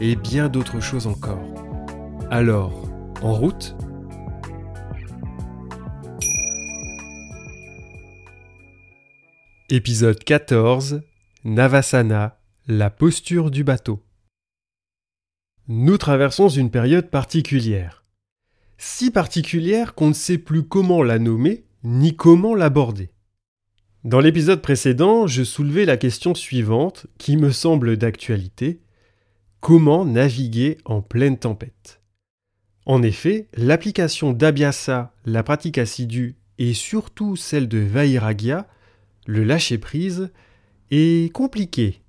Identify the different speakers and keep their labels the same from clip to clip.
Speaker 1: et bien d'autres choses encore. Alors, en route? Épisode 14 Navasana, la posture du bateau. Nous traversons une période particulière. Si particulière qu'on ne sait plus comment la nommer ni comment l'aborder. Dans l'épisode précédent, je soulevais la question suivante qui me semble d'actualité. Comment naviguer en pleine tempête? En effet, l'application d'Abhyasa, la pratique assidue, et surtout celle de Vairagya, le lâcher-prise, est compliquée.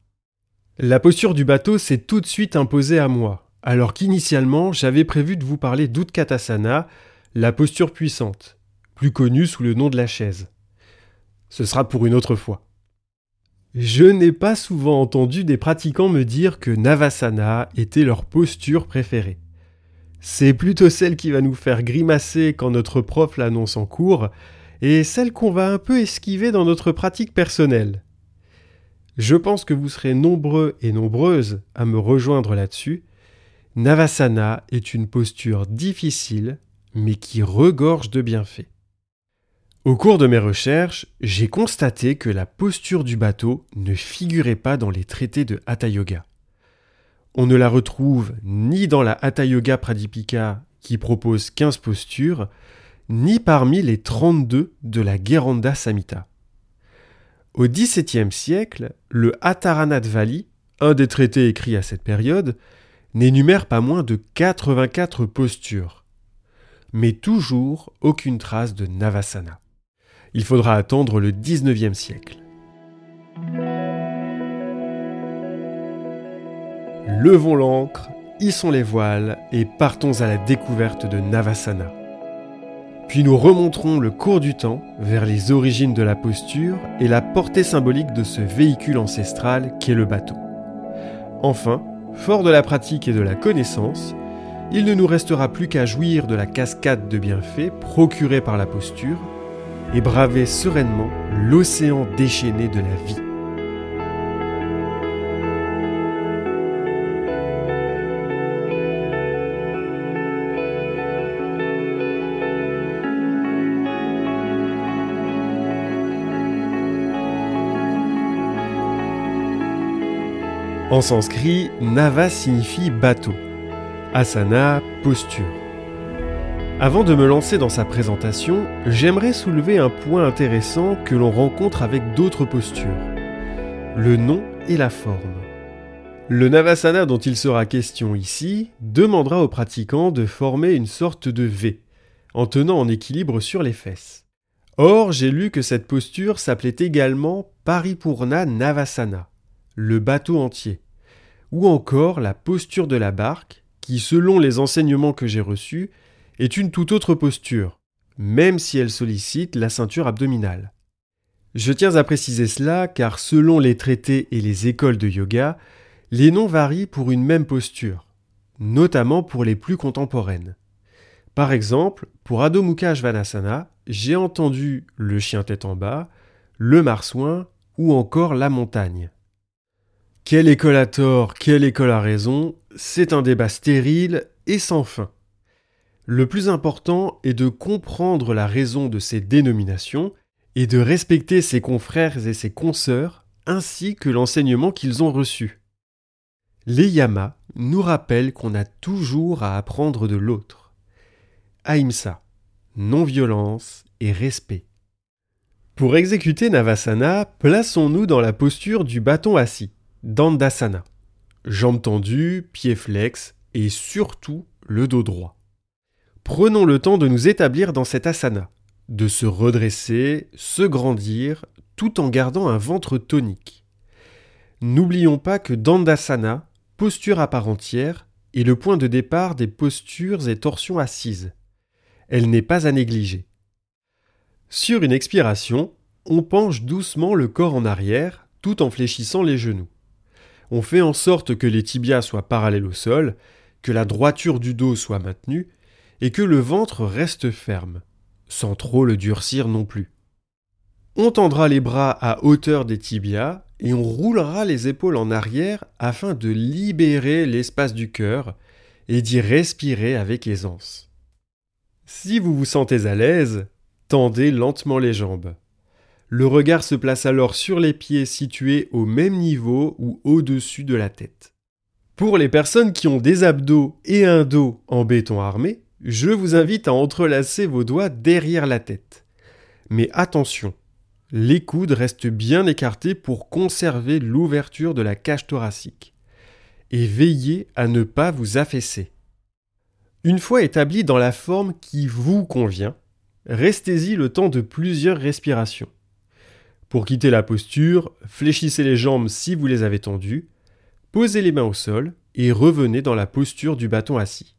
Speaker 1: La posture du bateau s'est tout de suite imposée à moi, alors qu'initialement j'avais prévu de vous parler d'Utkatasana, la posture puissante, plus connue sous le nom de la chaise. Ce sera pour une autre fois. Je n'ai pas souvent entendu des pratiquants me dire que Navasana était leur posture préférée. C'est plutôt celle qui va nous faire grimacer quand notre prof l'annonce en cours, et celle qu'on va un peu esquiver dans notre pratique personnelle. Je pense que vous serez nombreux et nombreuses à me rejoindre là-dessus. Navasana est une posture difficile, mais qui regorge de bienfaits. Au cours de mes recherches, j'ai constaté que la posture du bateau ne figurait pas dans les traités de Hatha Yoga. On ne la retrouve ni dans la Hatha Yoga Pradipika qui propose 15 postures, ni parmi les 32 de la Geranda Samhita. Au XVIIe siècle, le Vali, un des traités écrits à cette période, n'énumère pas moins de 84 postures, mais toujours aucune trace de Navasana. Il faudra attendre le XIXe siècle. Levons l'ancre, hissons les voiles et partons à la découverte de Navasana. Puis nous remonterons le cours du temps vers les origines de la posture et la portée symbolique de ce véhicule ancestral qu'est le bateau. Enfin, fort de la pratique et de la connaissance, il ne nous restera plus qu'à jouir de la cascade de bienfaits procurée par la posture et braver sereinement l'océan déchaîné de la vie. En sanskrit, Nava signifie bateau. Asana, posture. Avant de me lancer dans sa présentation, j'aimerais soulever un point intéressant que l'on rencontre avec d'autres postures. Le nom et la forme. Le Navasana dont il sera question ici demandera aux pratiquants de former une sorte de V, en tenant en équilibre sur les fesses. Or, j'ai lu que cette posture s'appelait également Paripurna Navasana le bateau entier, ou encore la posture de la barque, qui, selon les enseignements que j'ai reçus, est une toute autre posture, même si elle sollicite la ceinture abdominale. Je tiens à préciser cela car selon les traités et les écoles de yoga, les noms varient pour une même posture, notamment pour les plus contemporaines. Par exemple, pour Adho Mukha j'ai entendu le chien tête en bas, le marsouin ou encore la montagne. Quelle école a tort, quelle école a raison, c'est un débat stérile et sans fin. Le plus important est de comprendre la raison de ces dénominations et de respecter ses confrères et ses consoeurs ainsi que l'enseignement qu'ils ont reçu. Les yamas nous rappellent qu'on a toujours à apprendre de l'autre. Ahimsa, non-violence et respect. Pour exécuter Navasana, plaçons-nous dans la posture du bâton assis. Dandasana. Jambes tendues, pieds flex et surtout le dos droit. Prenons le temps de nous établir dans cet asana, de se redresser, se grandir, tout en gardant un ventre tonique. N'oublions pas que Dandasana, posture à part entière, et le point de départ des postures et torsions assises. Elle n'est pas à négliger. Sur une expiration, on penche doucement le corps en arrière tout en fléchissant les genoux. On fait en sorte que les tibias soient parallèles au sol, que la droiture du dos soit maintenue et que le ventre reste ferme, sans trop le durcir non plus. On tendra les bras à hauteur des tibias et on roulera les épaules en arrière afin de libérer l'espace du cœur et d'y respirer avec aisance. Si vous vous sentez à l'aise, tendez lentement les jambes. Le regard se place alors sur les pieds situés au même niveau ou au-dessus de la tête. Pour les personnes qui ont des abdos et un dos en béton armé, je vous invite à entrelacer vos doigts derrière la tête. Mais attention, les coudes restent bien écartés pour conserver l'ouverture de la cage thoracique. Et veillez à ne pas vous affaisser. Une fois établi dans la forme qui vous convient, restez-y le temps de plusieurs respirations. Pour quitter la posture, fléchissez les jambes si vous les avez tendues, posez les mains au sol et revenez dans la posture du bâton assis.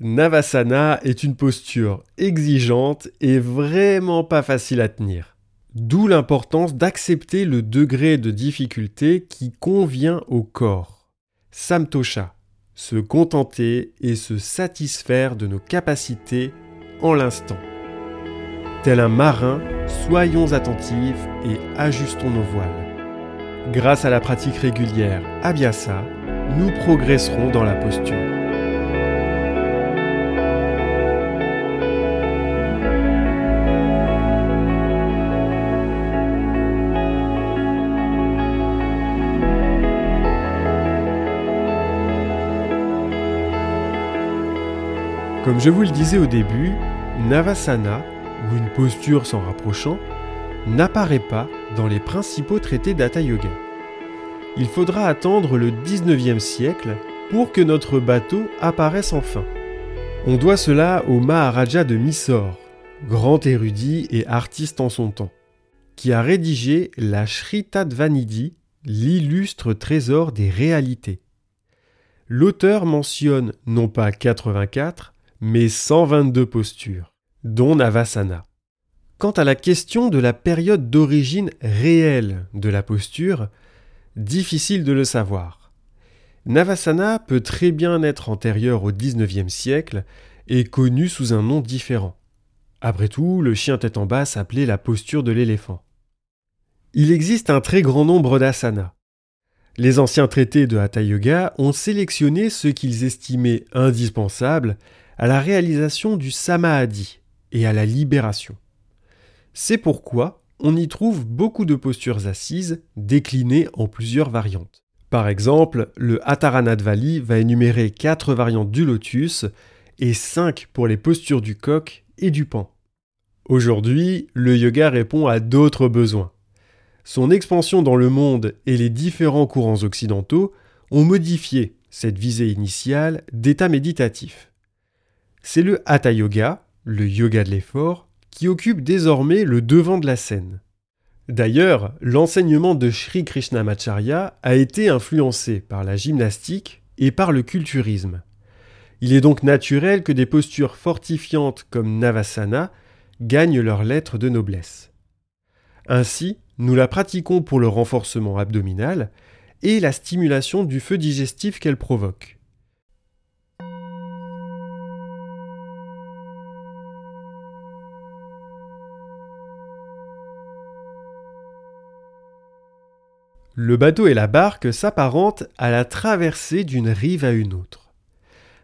Speaker 1: Navasana est une posture exigeante et vraiment pas facile à tenir. D'où l'importance d'accepter le degré de difficulté qui convient au corps. Samtosha, se contenter et se satisfaire de nos capacités en l'instant. Tel un marin, soyons attentifs et ajustons nos voiles. Grâce à la pratique régulière Abhyasa, nous progresserons dans la posture. Comme je vous le disais au début, Navasana, ou une posture s'en rapprochant, n'apparaît pas dans les principaux traités d'Hatha Yoga. Il faudra attendre le 19e siècle pour que notre bateau apparaisse enfin. On doit cela au Maharaja de Mysore, grand érudit et artiste en son temps, qui a rédigé la Shritadvanidhi, l'illustre trésor des réalités. L'auteur mentionne non pas 84, mais 122 postures, dont Navasana. Quant à la question de la période d'origine réelle de la posture, difficile de le savoir. Navasana peut très bien être antérieur au XIXe siècle et connu sous un nom différent. Après tout, le chien tête en bas s'appelait la posture de l'éléphant. Il existe un très grand nombre d'asanas. Les anciens traités de Hatha Yoga ont sélectionné ceux qu'ils estimaient indispensables à la réalisation du samadhi et à la libération. C'est pourquoi on y trouve beaucoup de postures assises déclinées en plusieurs variantes. Par exemple, le Vali va énumérer quatre variantes du lotus et cinq pour les postures du coq et du pan. Aujourd'hui, le yoga répond à d'autres besoins. Son expansion dans le monde et les différents courants occidentaux ont modifié cette visée initiale d'état méditatif. C'est le Hatha Yoga, le yoga de l'effort, qui occupe désormais le devant de la scène. D'ailleurs, l'enseignement de Sri Krishnamacharya a été influencé par la gymnastique et par le culturisme. Il est donc naturel que des postures fortifiantes comme Navasana gagnent leur lettre de noblesse. Ainsi, nous la pratiquons pour le renforcement abdominal et la stimulation du feu digestif qu'elle provoque. Le bateau et la barque s'apparentent à la traversée d'une rive à une autre.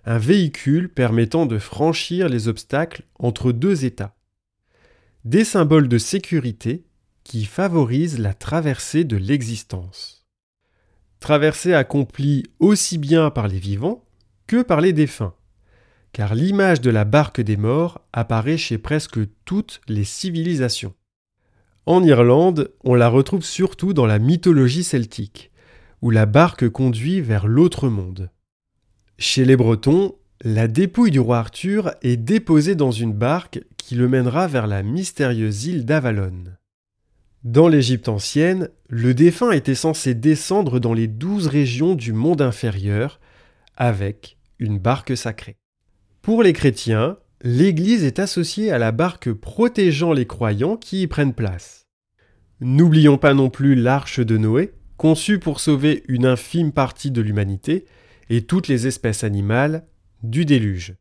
Speaker 1: Un véhicule permettant de franchir les obstacles entre deux états. Des symboles de sécurité qui favorisent la traversée de l'existence. Traversée accomplie aussi bien par les vivants que par les défunts, car l'image de la barque des morts apparaît chez presque toutes les civilisations. En Irlande, on la retrouve surtout dans la mythologie celtique, où la barque conduit vers l'autre monde. Chez les Bretons, la dépouille du roi Arthur est déposée dans une barque qui le mènera vers la mystérieuse île d'Avalon. Dans l'Égypte ancienne, le défunt était censé descendre dans les douze régions du monde inférieur avec une barque sacrée. Pour les chrétiens, l'Église est associée à la barque protégeant les croyants qui y prennent place. N'oublions pas non plus l'arche de Noé, conçue pour sauver une infime partie de l'humanité et toutes les espèces animales du déluge.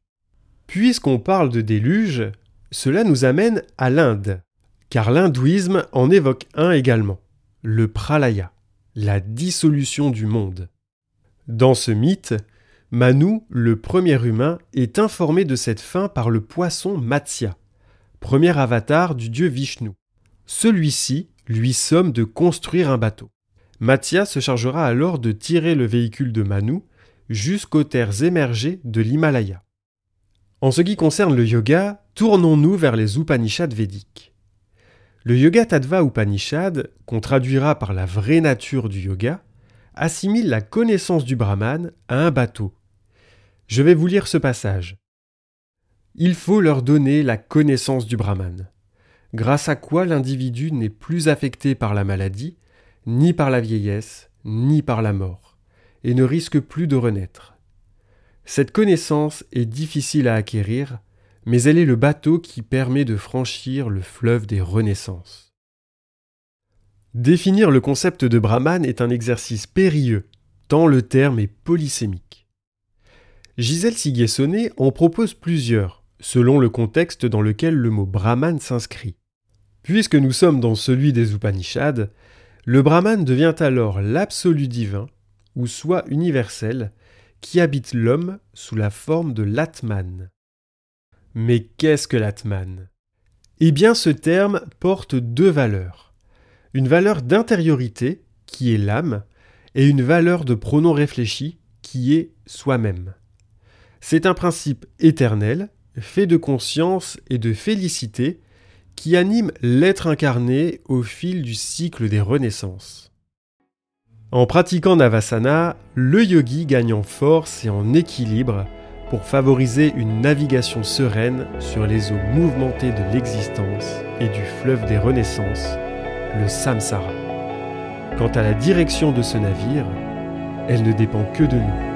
Speaker 1: Puisqu'on parle de déluge, cela nous amène à l'Inde, car l'hindouisme en évoque un également, le pralaya, la dissolution du monde. Dans ce mythe, Manu, le premier humain, est informé de cette fin par le poisson Matsya, premier avatar du dieu Vishnu. Celui-ci lui somme de construire un bateau. Mathia se chargera alors de tirer le véhicule de Manu jusqu'aux terres émergées de l'Himalaya. En ce qui concerne le yoga, tournons-nous vers les Upanishads védiques. Le Yoga Tattva Upanishad, qu'on traduira par la vraie nature du yoga, assimile la connaissance du Brahman à un bateau. Je vais vous lire ce passage. Il faut leur donner la connaissance du Brahman grâce à quoi l'individu n'est plus affecté par la maladie, ni par la vieillesse, ni par la mort, et ne risque plus de renaître. Cette connaissance est difficile à acquérir, mais elle est le bateau qui permet de franchir le fleuve des renaissances. Définir le concept de Brahman est un exercice périlleux, tant le terme est polysémique. Gisèle Siguessonnet en propose plusieurs, selon le contexte dans lequel le mot Brahman s'inscrit. Puisque nous sommes dans celui des Upanishads, le Brahman devient alors l'absolu divin, ou soit universel, qui habite l'homme sous la forme de l'Atman. Mais qu'est-ce que l'Atman? Eh bien ce terme porte deux valeurs. Une valeur d'intériorité, qui est l'âme, et une valeur de pronom réfléchi, qui est soi-même. C'est un principe éternel, fait de conscience et de félicité, qui anime l'être incarné au fil du cycle des renaissances. En pratiquant Navasana, le yogi gagne en force et en équilibre pour favoriser une navigation sereine sur les eaux mouvementées de l'existence et du fleuve des renaissances, le samsara. Quant à la direction de ce navire, elle ne dépend que de nous.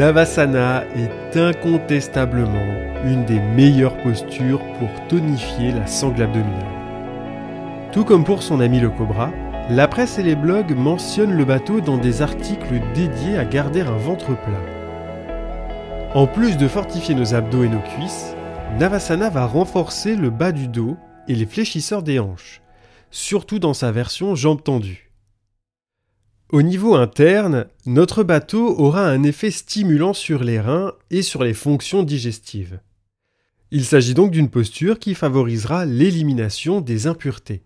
Speaker 1: Navasana est incontestablement une des meilleures postures pour tonifier la sangle abdominale. Tout comme pour son ami le cobra, la presse et les blogs mentionnent le bateau dans des articles dédiés à garder un ventre plat. En plus de fortifier nos abdos et nos cuisses, Navasana va renforcer le bas du dos et les fléchisseurs des hanches, surtout dans sa version jambes tendues. Au niveau interne, notre bateau aura un effet stimulant sur les reins et sur les fonctions digestives. Il s'agit donc d'une posture qui favorisera l'élimination des impuretés.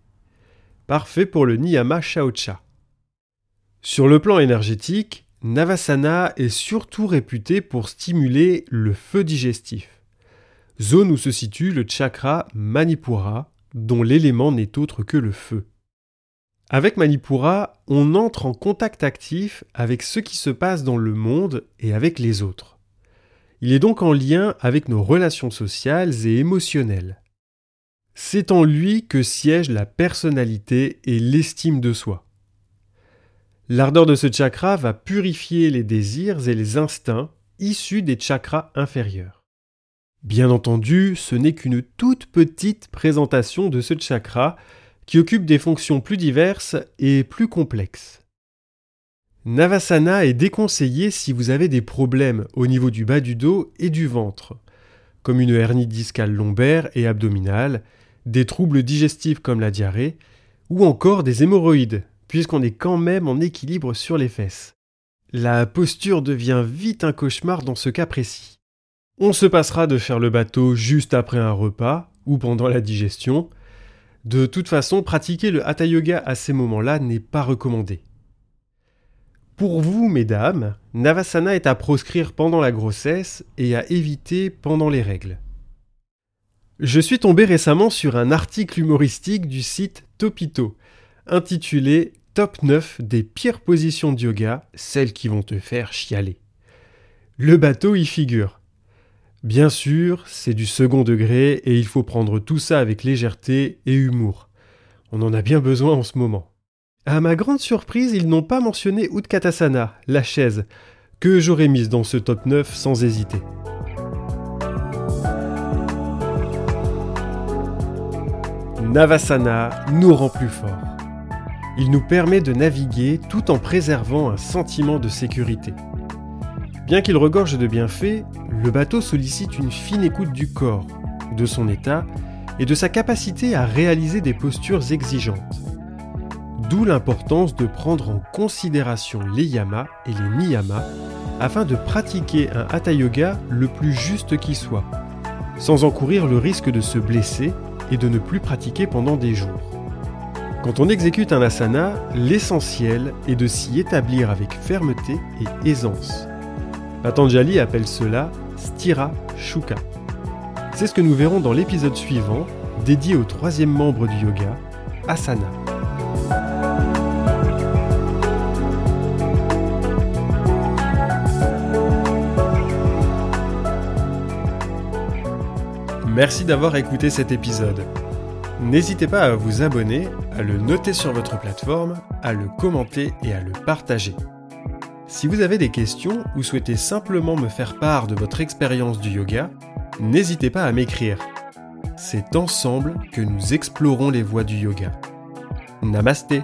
Speaker 1: Parfait pour le Niyama Shaocha. Sur le plan énergétique, Navasana est surtout réputé pour stimuler le feu digestif, zone où se situe le chakra Manipura, dont l'élément n'est autre que le feu. Avec Manipura, on entre en contact actif avec ce qui se passe dans le monde et avec les autres. Il est donc en lien avec nos relations sociales et émotionnelles. C'est en lui que siègent la personnalité et l'estime de soi. L'ardeur de ce chakra va purifier les désirs et les instincts issus des chakras inférieurs. Bien entendu, ce n'est qu'une toute petite présentation de ce chakra qui occupe des fonctions plus diverses et plus complexes. Navasana est déconseillé si vous avez des problèmes au niveau du bas du dos et du ventre, comme une hernie discale lombaire et abdominale, des troubles digestifs comme la diarrhée, ou encore des hémorroïdes, puisqu'on est quand même en équilibre sur les fesses. La posture devient vite un cauchemar dans ce cas précis. On se passera de faire le bateau juste après un repas ou pendant la digestion, de toute façon, pratiquer le hatha yoga à ces moments-là n'est pas recommandé. Pour vous, mesdames, Navasana est à proscrire pendant la grossesse et à éviter pendant les règles. Je suis tombé récemment sur un article humoristique du site Topito, intitulé top 9 des pires positions de yoga, celles qui vont te faire chialer. Le bateau y figure. Bien sûr, c'est du second degré et il faut prendre tout ça avec légèreté et humour. On en a bien besoin en ce moment. À ma grande surprise, ils n'ont pas mentionné Utkatasana, la chaise, que j'aurais mise dans ce top 9 sans hésiter. Navasana nous rend plus forts. Il nous permet de naviguer tout en préservant un sentiment de sécurité. Bien qu'il regorge de bienfaits, le bateau sollicite une fine écoute du corps, de son état et de sa capacité à réaliser des postures exigeantes. D'où l'importance de prendre en considération les yamas et les niyamas afin de pratiquer un hatha yoga le plus juste qui soit, sans encourir le risque de se blesser et de ne plus pratiquer pendant des jours. Quand on exécute un asana, l'essentiel est de s'y établir avec fermeté et aisance. Patanjali appelle cela Stira Shuka. C'est ce que nous verrons dans l'épisode suivant, dédié au troisième membre du yoga, Asana. Merci d'avoir écouté cet épisode. N'hésitez pas à vous abonner, à le noter sur votre plateforme, à le commenter et à le partager. Si vous avez des questions ou souhaitez simplement me faire part de votre expérience du yoga, n'hésitez pas à m'écrire. C'est ensemble que nous explorons les voies du yoga. Namasté